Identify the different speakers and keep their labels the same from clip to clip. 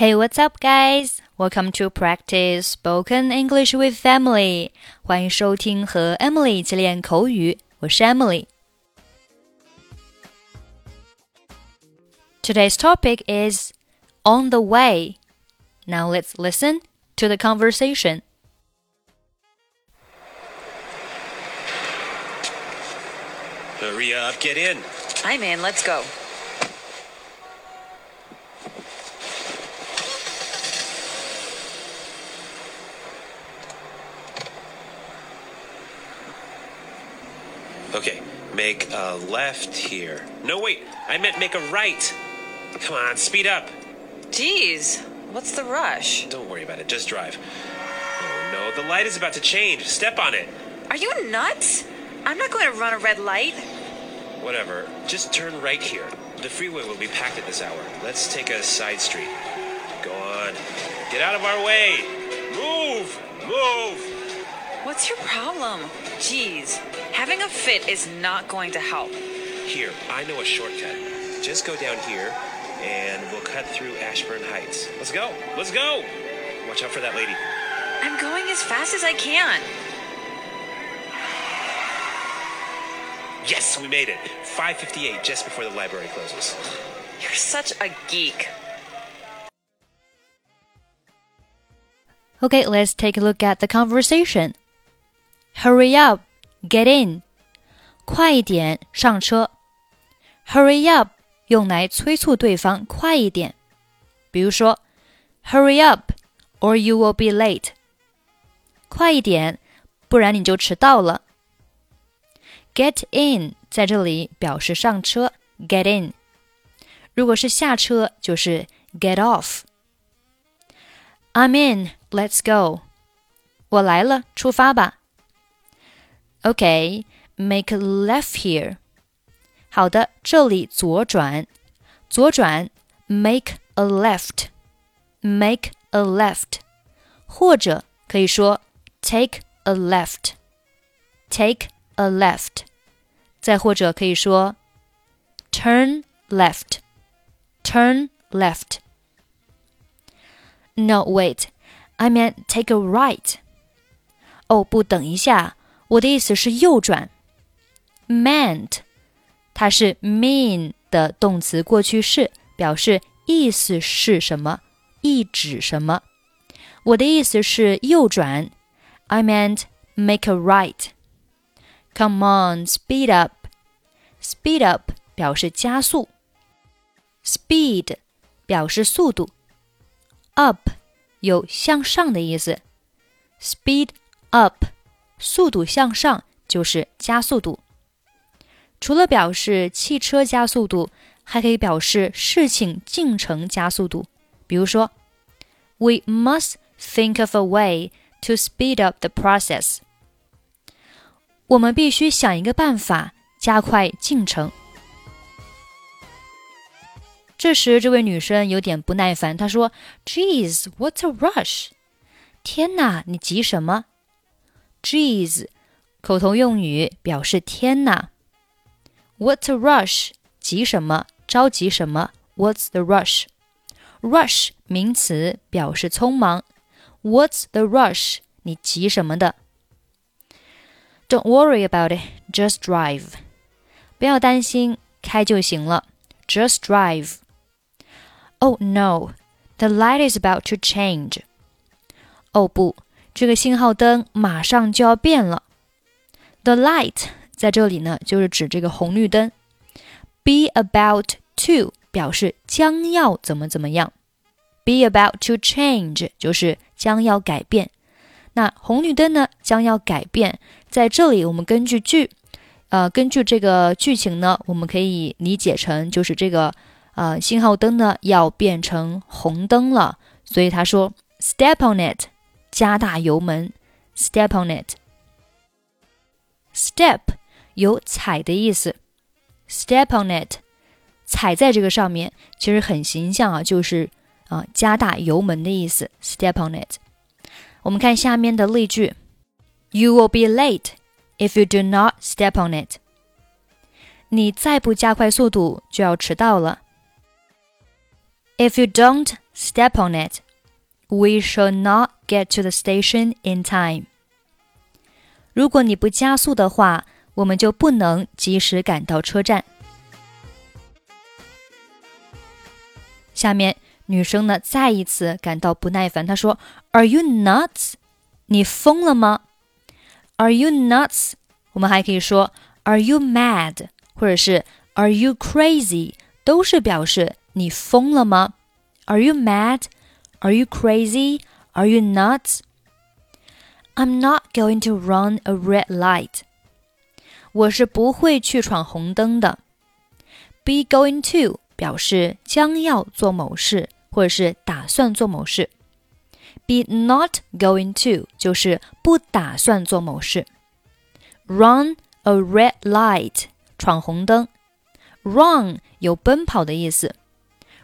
Speaker 1: Hey, what's up, guys? Welcome to practice spoken English with Emily. 欢迎收听和 Emily 一起练口语，我是 Emily。Today's topic is on the way. Now let's listen to the conversation.
Speaker 2: Hurry up, get in.
Speaker 3: I'm in, let's go.
Speaker 2: Make a left here. No, wait, I meant make a right. Come on, speed up.
Speaker 3: Jeez, what's the rush?
Speaker 2: Don't worry about it, just drive. Oh no, the light is about to change. Step on it.
Speaker 3: Are you nuts? I'm not going to run a red light.
Speaker 2: Whatever, just turn right here. The freeway will be packed at this hour. Let's take a side street. Go on. Get out of our way. Move! Move!
Speaker 3: What's your problem? Geez, having a fit is not going to help.
Speaker 2: Here, I know a shortcut. Just go down here, and we'll cut through Ashburn Heights. Let's go! Let's go! Watch out for that lady.
Speaker 3: I'm going as fast as I can.
Speaker 2: Yes, we made it. 5:58, just before the library closes.
Speaker 3: You're such a geek.
Speaker 1: Okay, let's take a look at the conversation. Hurry up, get in. 快一点，上车。Hurry up 用来催促对方快一点，比如说，Hurry up, or you will be late. 快一点，不然你就迟到了。Get in 在这里表示上车，get in。如果是下车，就是 get off。I'm in, let's go. 我来了，出发吧。 Okay, make a left here. 好的，这里左转，左转，make a left, make a left，或者可以说 take a left, take a left，再或者可以说 turn left, turn left。No, wait, I meant take a right. 哦，不，等一下， 我的意思是右转。Meant，它是 mean 的动词过去式，表示意思是什么，意指什么。我的意思是右转。I meant make a right. Come on, speed up. Speed up 表示加速。Speed 表示速度。Up 有向上的意思。Speed up 速度向上就是加速度。除了表示汽车加速度，还可以表示事情进程加速度。比如说，We must think of a way to speed up the process。我们必须想一个办法加快进程。这时，这位女生有点不耐烦，她说：“Geez, what a rush？” 天哪，你急什么 ？Geez，口头用语表示天哪。What's a rush？急什么？着急什么？What's the rush？Rush 名词表示匆忙。What's the rush？你急什么的？Don't worry about it. Just drive. 不要担心，开就行了。Just drive. Oh no, the light is about to change. 哦不， 这个信号灯马上就要变了。The light 在这里呢，就是指这个红绿灯。Be about to 表示将要怎么怎么样。Be about to change 就是将要改变。那红绿灯呢，将要改变。在这里，我们根据句，呃，根据这个剧情呢，我们可以理解成就是这个。呃，信号灯呢要变成红灯了，所以他说 “step on it”，加大油门，“step on it”。step 有踩的意思，“step on it”，踩在这个上面，其实很形象啊，就是啊加大油门的意思，“step on it”。我们看下面的例句：“You will be late if you do not step on it。”你再不加快速度，就要迟到了。 If you don't step on it, We shall not get to the station in time. 如果你不加速的话，我们就不能及时赶到车站。下面女生呢再一次感到不耐烦，她说：“Are you nuts？你疯了吗？Are you nuts？我们还可以说 Are you mad？或者是 Are you crazy？都是表示你疯了吗？Are you mad？mad？Are you crazy？Are you nuts？I'm not going to run a red light。我是不会去闯红灯的。Be going to 表示将要做某事，或者是打算做某事。Be not going to 就是不打算做某事。Run a red light 闯红灯。Run 有奔跑的意思。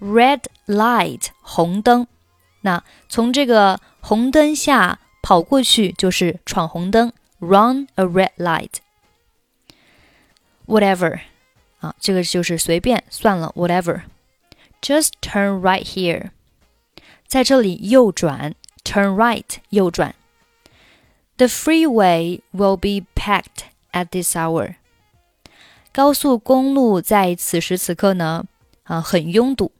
Speaker 1: Red light 红灯。 那从这个红灯下跑过去就是闯红灯。Run a red light。Whatever 啊，这个就是随便算了，whatever。Just turn right here，在这里右转，turn right 右转。The freeway will be packed at this hour。高速公路在此时此刻呢，啊，很拥堵。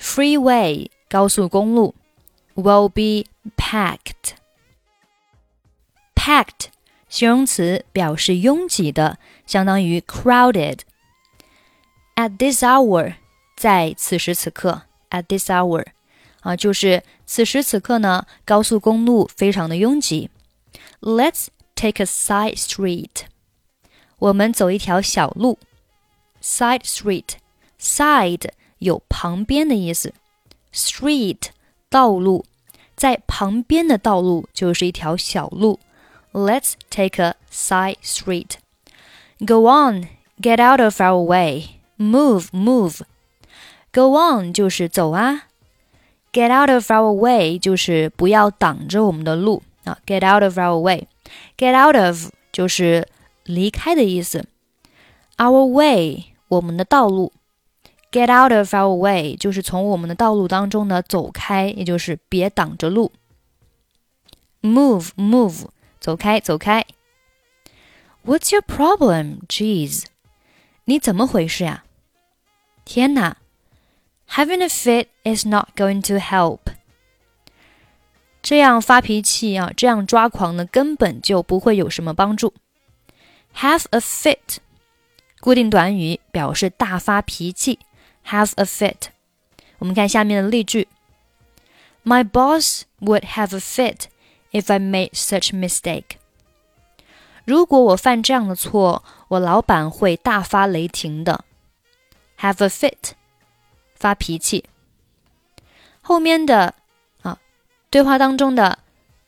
Speaker 1: Freeway 高速公路 will be packed。packed 形容词表示拥挤的，相当于 crowded。At this hour，在此时此刻，at this hour，啊，就是此时此刻呢，高速公路非常的拥挤。Let's take a side street，我们走一条小路。Side street，side 有旁边的意思，street 道路，在旁边的道路就是一条小路。Let's take a side street. Go on, get out of our way. Move, move. Go on 就是走啊。Get out of our way 就是不要挡着我们的路啊。Get out of our way. Get out of 就是离开的意思。Our way 我们的道路。 Get out of our way 就是从我们的道路当中呢走开，也就是别挡着路。Move, move 走开，走开。What's your problem? Jeez，你怎么回事呀？天哪！Having a fit is not going to help。这样发脾气啊，这样抓狂呢，根本就不会有什么帮助。Have a fit，固定短语表示大发脾气。Have a fit。我们看下面的例句：My boss would have a fit if I made such mistake。如果我犯这样的错，我老板会大发雷霆的。Have a fit，发脾气。后面的啊，对话当中的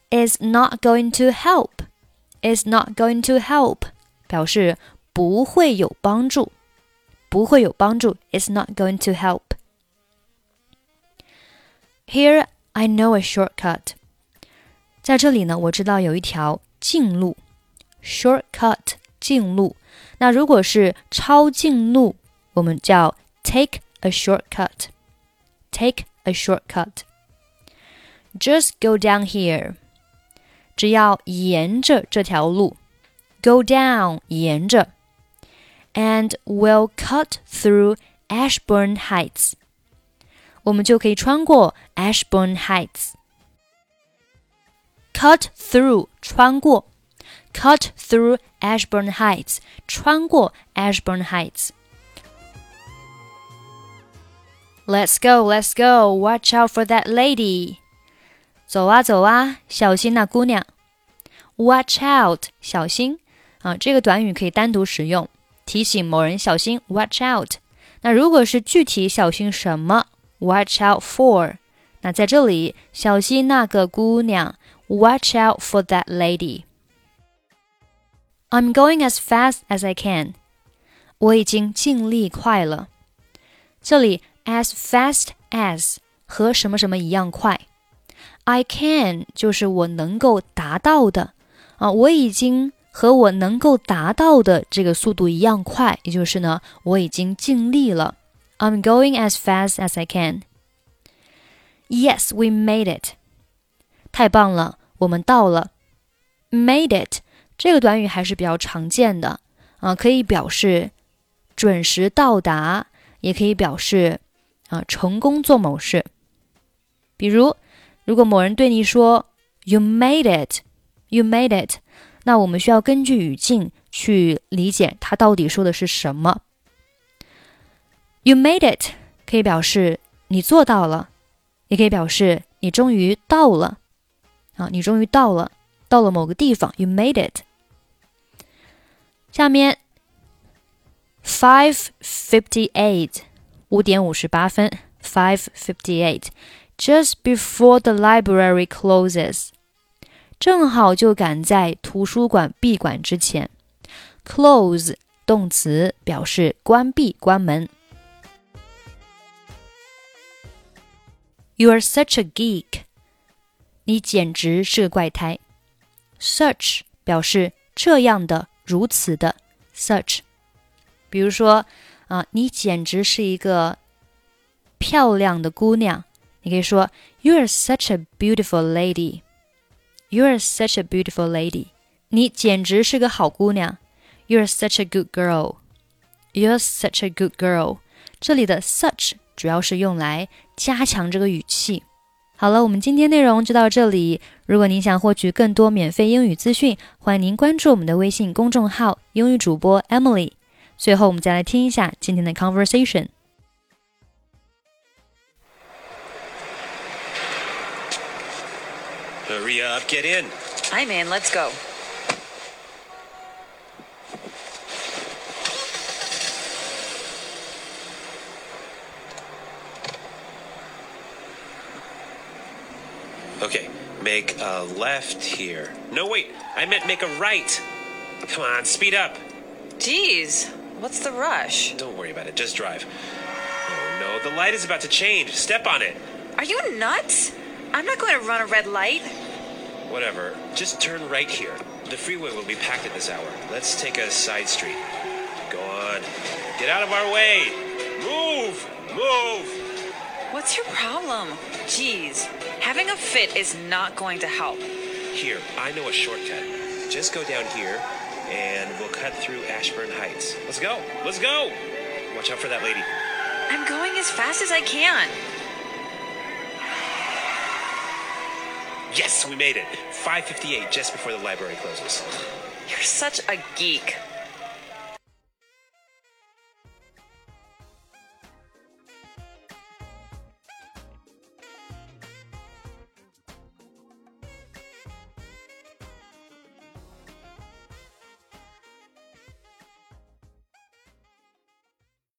Speaker 1: is not going to help，is not going to help 表示不会有帮助， 不会有帮助。Is not going to help。Here I know a shortcut。在这里呢，我知道有一条近路，shortcut 近路。那如果是超近路，我们叫 take a shortcut。take a shortcut。Just go down here。只要沿着这条路，go down 沿着 ，and we'll cut through Ashburn Heights。我们就可以穿过 Ashburn Heights。cut through 穿过，cut through Ashburn Heights 穿过 Ashburn Heights。Let's go, let's go. Watch out for that lady. 走啊走啊，小心那姑娘。Watch out，小心啊！这个短语可以单独使用， 提醒某人小心。Watch out。那如果是具体小心什么？Watch out for。那在这里，小心那个姑娘。Watch out for that lady. I'm going as fast as I can. 我已经尽力快了。这里 as fast as 和什么什么一样快。I can 就是我能够达到的啊，我已经 和我能够达到的这个速度一样快，也就是呢，我已经尽力了。I'm going as fast as I can. Yes, we made it. 太棒了，我们到了。Made it 这个短语还是比较常见的啊，可以表示准时到达，也可以表示啊成功做某事。比如，如果某人对你说 “You made it, you made it”，那我们需要根据语境去理解他到底说的是什么。“You made it” 可以表示你做到了，也可以表示你终于到了啊，你终于到了，到了某个地方。You made it。下面 five fifty eight 五点五十八分，five fifty eight。just before the library closes，正好就赶在图书馆闭馆之前。close 动词表示关闭、关门。You are such a geek，你简直是个怪胎。Such 表示这样的、如此的。Such，比如说啊，你简直是一个漂亮的姑娘。你可以说 "You are such a beautiful lady." You are such a beautiful lady. 你简直是个好姑娘。You are such a good girl. You are such a good girl. 这里的 such 主要是用来加强这个语气。好了，我们今天内容就到这里。如果您想获取更多免费英语资讯，欢迎您关注我们的微信公众号“英语主播 Emily”。最后，我们再来听一下今天的 conversation。
Speaker 2: Hurry up, get in.
Speaker 3: I'm in. Let's go.
Speaker 2: Okay, make a left here. No, wait, I meant make a right. Come on, speed up.
Speaker 3: Jeez, what's the rush?
Speaker 2: Don't worry about it, just drive. Oh no, the light is about to change. Step on it.
Speaker 3: Are you nuts? I'm not going to run a red light.
Speaker 2: Whatever, just turn right here. The freeway will be packed at this hour. Let's take a side street. Go on. Get out of our way. Move! Move!
Speaker 3: What's your problem? Geez, having a fit is not going to help.
Speaker 2: Here, I know a shortcut. Just go down here, and we'll cut through Ashburn Heights. Let's go! Let's go! Watch out for that lady.
Speaker 3: I'm going as fast as I can.
Speaker 2: Yes, we made it. 5:58, just before the library closes.
Speaker 3: You're such a geek.